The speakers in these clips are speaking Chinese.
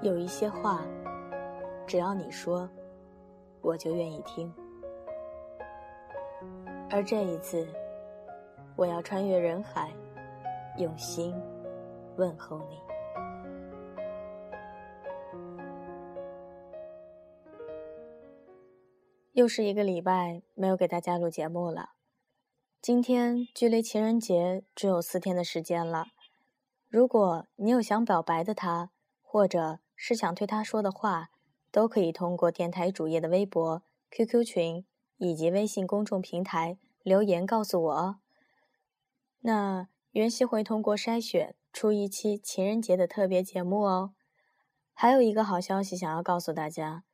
有一些话，只要你说，我就愿意听。而这一次，我要穿越人海，用心问候你。又是一个礼拜没有给大家录节目了，今天距离情人节只有四天的时间了。如果你有想表白的他，或者是想对他说的话，都可以通过电台主页的微博、QQ 群以及微信公众平台留言告诉我哦。那袁熙会通过筛选出一期情人节的特别节目哦。还有一个好消息想要告诉大家。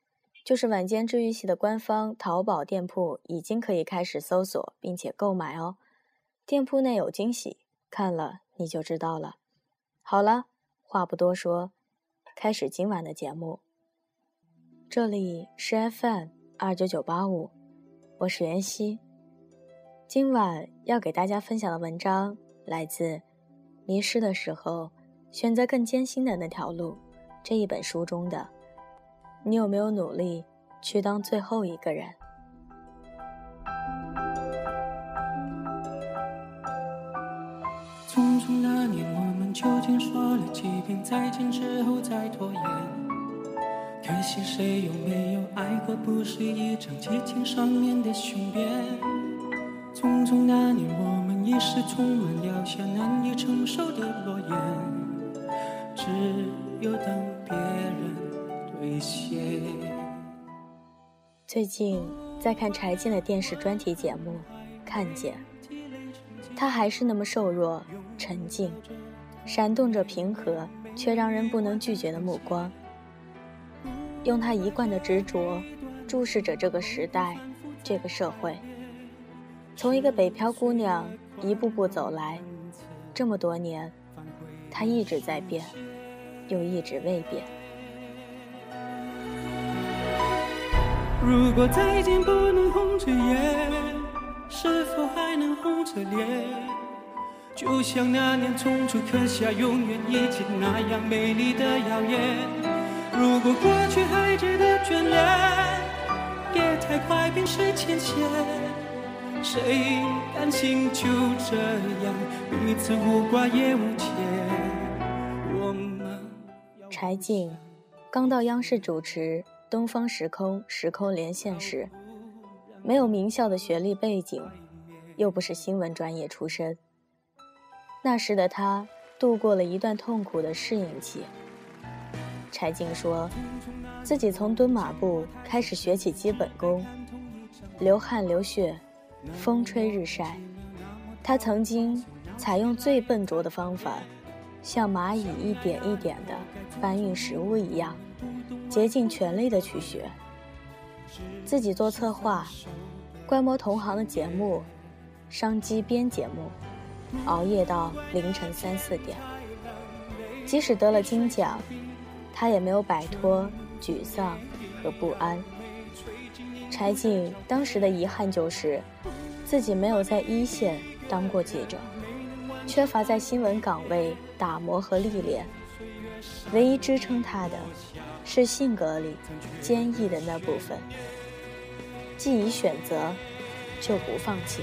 就是晚间治愈系的官方淘宝店铺已经可以开始搜索并且购买哦，店铺内有惊喜，看了你就知道了。好了，话不多说，开始今晚的节目。这里是 FM 二九九八五，我是袁熙。今晚要给大家分享的文章来自《迷失的时候选择更艰辛的那条路》这一本书中的。你有没有努力去当最后一个人？究竟说了几遍再见之后再拖延？可惜谁又没有爱过？不是一张激情上面的雄辩。匆匆那年，我们一时匆忙撂下难以承受的诺言，只有等别人兑现。最近在看柴静的电视专题节目，看见她还是那么瘦弱、沉静，闪动着平和却让人不能拒绝的目光，用他一贯的执着注视着这个时代、这个社会。从一个北漂姑娘一步步走来，这么多年，她一直在变，又一直未变。如果再见不能红着眼，是否还能红着脸？就像那年匆促刻下永远一起那样美丽的谣言。如果过去还值得眷恋，别太快冰释前嫌。谁甘心就这样彼此无挂也无牵？我们柴静刚到央视主持。东方时空时空连线时，没有名校的学历背景，又不是新闻专业出身。那时的他度过了一段痛苦的适应期。柴静说，自己从蹲马步开始学起基本功，流汗流血，风吹日晒。他曾经采用最笨拙的方法，像蚂蚁一点一点地搬运食物一样。竭尽全力的去学，自己做策划，观摩同行的节目，商机编节目，熬夜到凌晨三四点。即使得了金奖，他也没有摆脱沮丧和不安。柴静当时的遗憾就是，自己没有在一线当过记者，缺乏在新闻岗位打磨和历练，唯一支撑他的。是性格里坚毅的那部分。既已选择，就不放弃。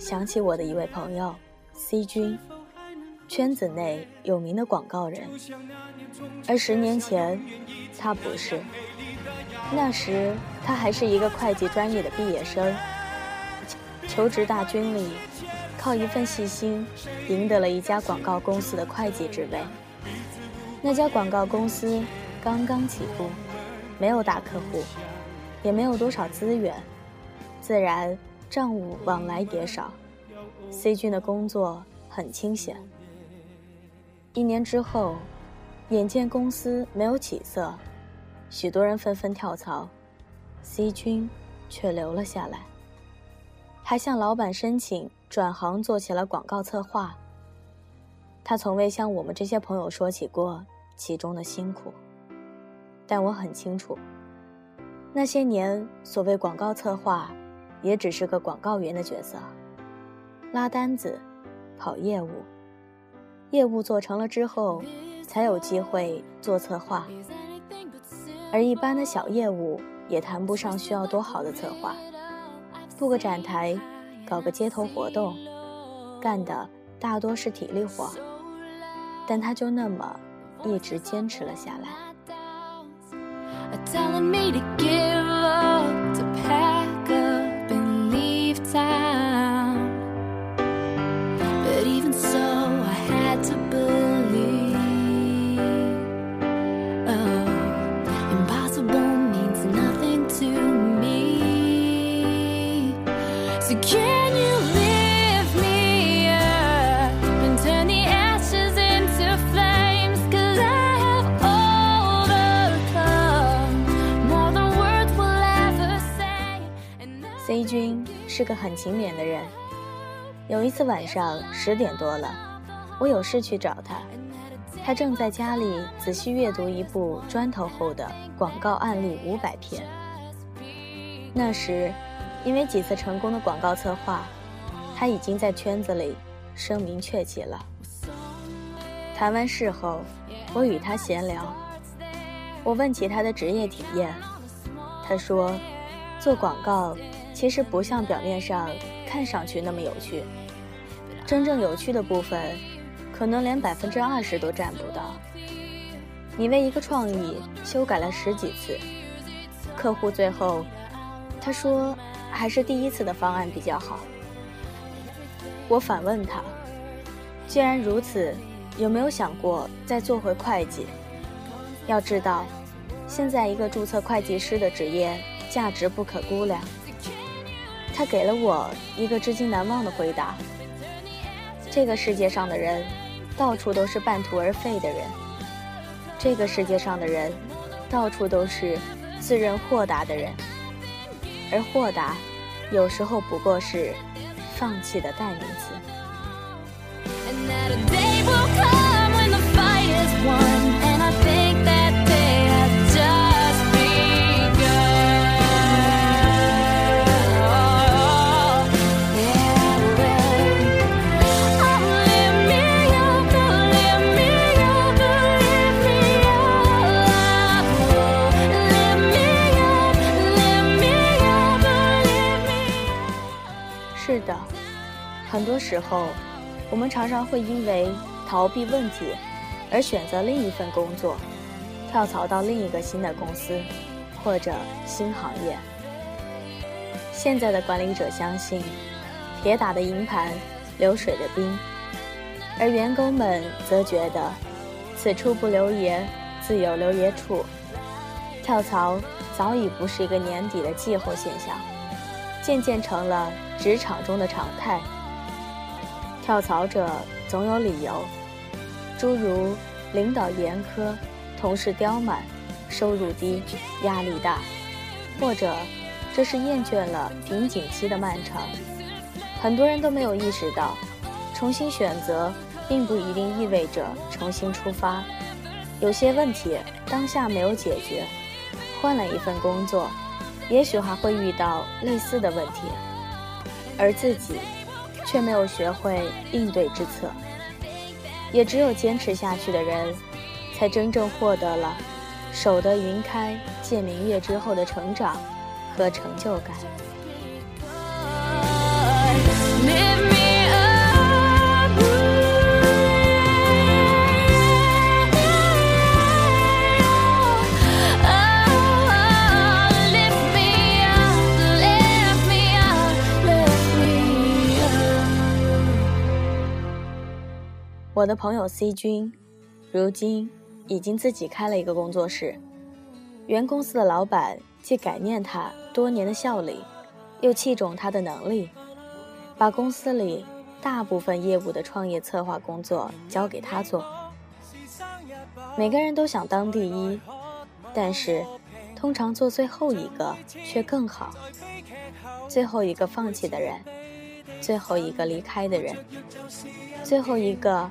想起我的一位朋友 C 君，圈子内有名的广告人。而十年前，他不是。那时他还是一个会计专业的毕业生，求职大军里。靠一份细心，赢得了一家广告公司的会计职位。那家广告公司刚刚起步，没有大客户，也没有多少资源，自然账务往来也少。C 君的工作很清闲。一年之后，眼见公司没有起色，许多人纷纷跳槽，C 君却留了下来，还向老板申请转行做起了广告策划。他从未向我们这些朋友说起过其中的辛苦，但我很清楚，那些年所谓广告策划，也只是个广告员的角色，拉单子，跑业务，业务做成了之后，才有机会做策划，而一般的小业务也谈不上需要多好的策划，布个展台，搞个街头活动，干的大多是体力活。但他就那么一直坚持了下来。C 君是个很勤勉的人。有一次晚上十点多了，我有事去找他，他正在家里仔细阅读一部砖头厚的广告案例五百篇。那时，因为几次成功的广告策划，他已经在圈子里声名鹊起了。谈完事后，我与他闲聊，我问起他的职业体验，他说，做广告。其实不像表面上看上去那么有趣，真正有趣的部分，可能连百分之二十都占不到。你为一个创意修改了十几次，客户最后，他说还是第一次的方案比较好。我反问他，既然如此，有没有想过再做回会计？要知道，现在一个注册会计师的职业价值不可估量。他给了我一个至今难忘的回答：这个世界上的人，到处都是半途而废的人；这个世界上的人，到处都是自认豁达的人。而豁达，有时候不过是放弃的代名词。很多时候，我们常常会因为逃避问题而选择另一份工作，跳槽到另一个新的公司或者新行业。现在的管理者相信“铁打的营盘，流水的兵”，而员工们则觉得“此处不留爷，自有留爷处”。跳槽早已不是一个年底的季候现象，渐渐成了职场中的常态。跳槽者总有理由，诸如领导严苛、同事刁蛮、收入低、压力大，或者这是厌倦了瓶颈期的漫长。很多人都没有意识到，重新选择并不一定意味着重新出发。有些问题当下没有解决，换了一份工作，也许还会遇到类似的问题，而自己。却没有学会应对之策，也只有坚持下去的人，才真正获得了“守得云开见明月”之后的成长和成就感。我的朋友 C 君，如今已经自己开了一个工作室。原公司的老板既感念他多年的效力，又器重他的能力，把公司里大部分业务的创业策划工作交给他做。每个人都想当第一，但是通常做最后一个却更好。最后一个放弃的人，最后一个离开的人，最后一个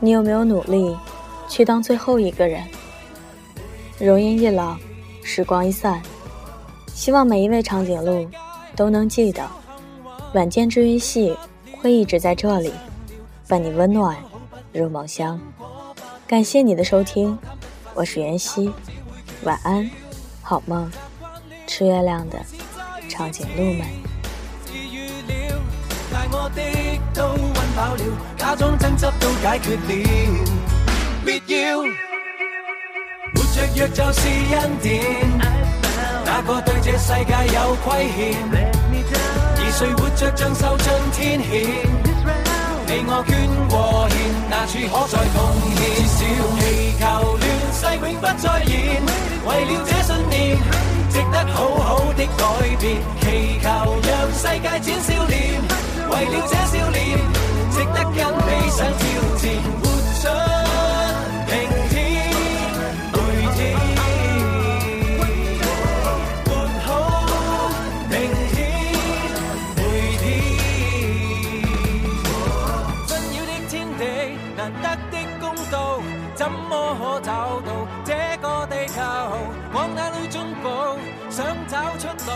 你有没有努力去当最后一个人？容颜一老，时光一散，希望每一位长颈鹿都能记得，晚间治愈系会一直在这里，伴你温暖。入梦乡，感谢你的收听，我是袁熙，晚安，好梦，吃月亮的长颈鹿们。我的都温饱了，假装争执都解决了，别要活着若就是恩典，哪个对这世界有亏欠？而谁活着像受尽天谴？你我捐和献，哪处可再贡献？小祈求乱世永不再现，为了这信念，值得好好的改变。祈求让世界展笑为了这笑脸，值得跟你上挑战，活出明天，每天，活好明天，每天。纷扰的天地，难得的公道，怎么可找到这个地球？往哪里进步？想找出路，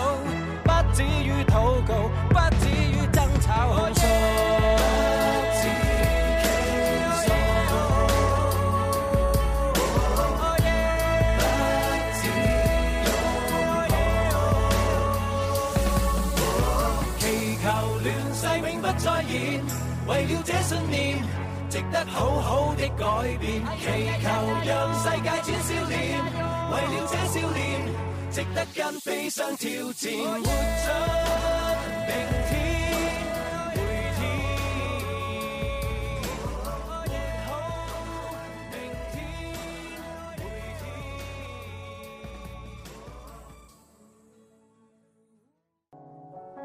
不止于祷告，不止。为了这信念，值得好好的改变。祈求让世界转笑脸，为了这笑脸，值得跟悲伤挑战，活出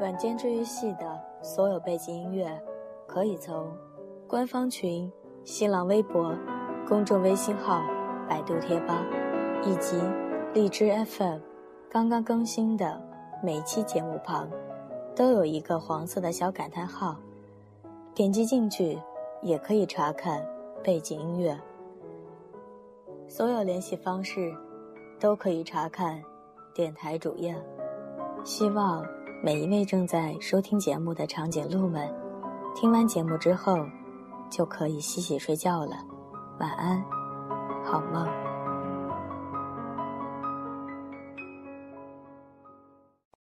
晚间治愈系的所有背景音乐。可以从官方群、新浪微博、公众微信号、百度贴吧以及荔枝 FM 刚刚更新的每期节目旁，都有一个黄色的小感叹号，点击进去也可以查看背景音乐。所有联系方式都可以查看电台主页。希望每一位正在收听节目的长颈鹿们。听完节目之后，就可以洗洗睡觉了。晚安，好梦。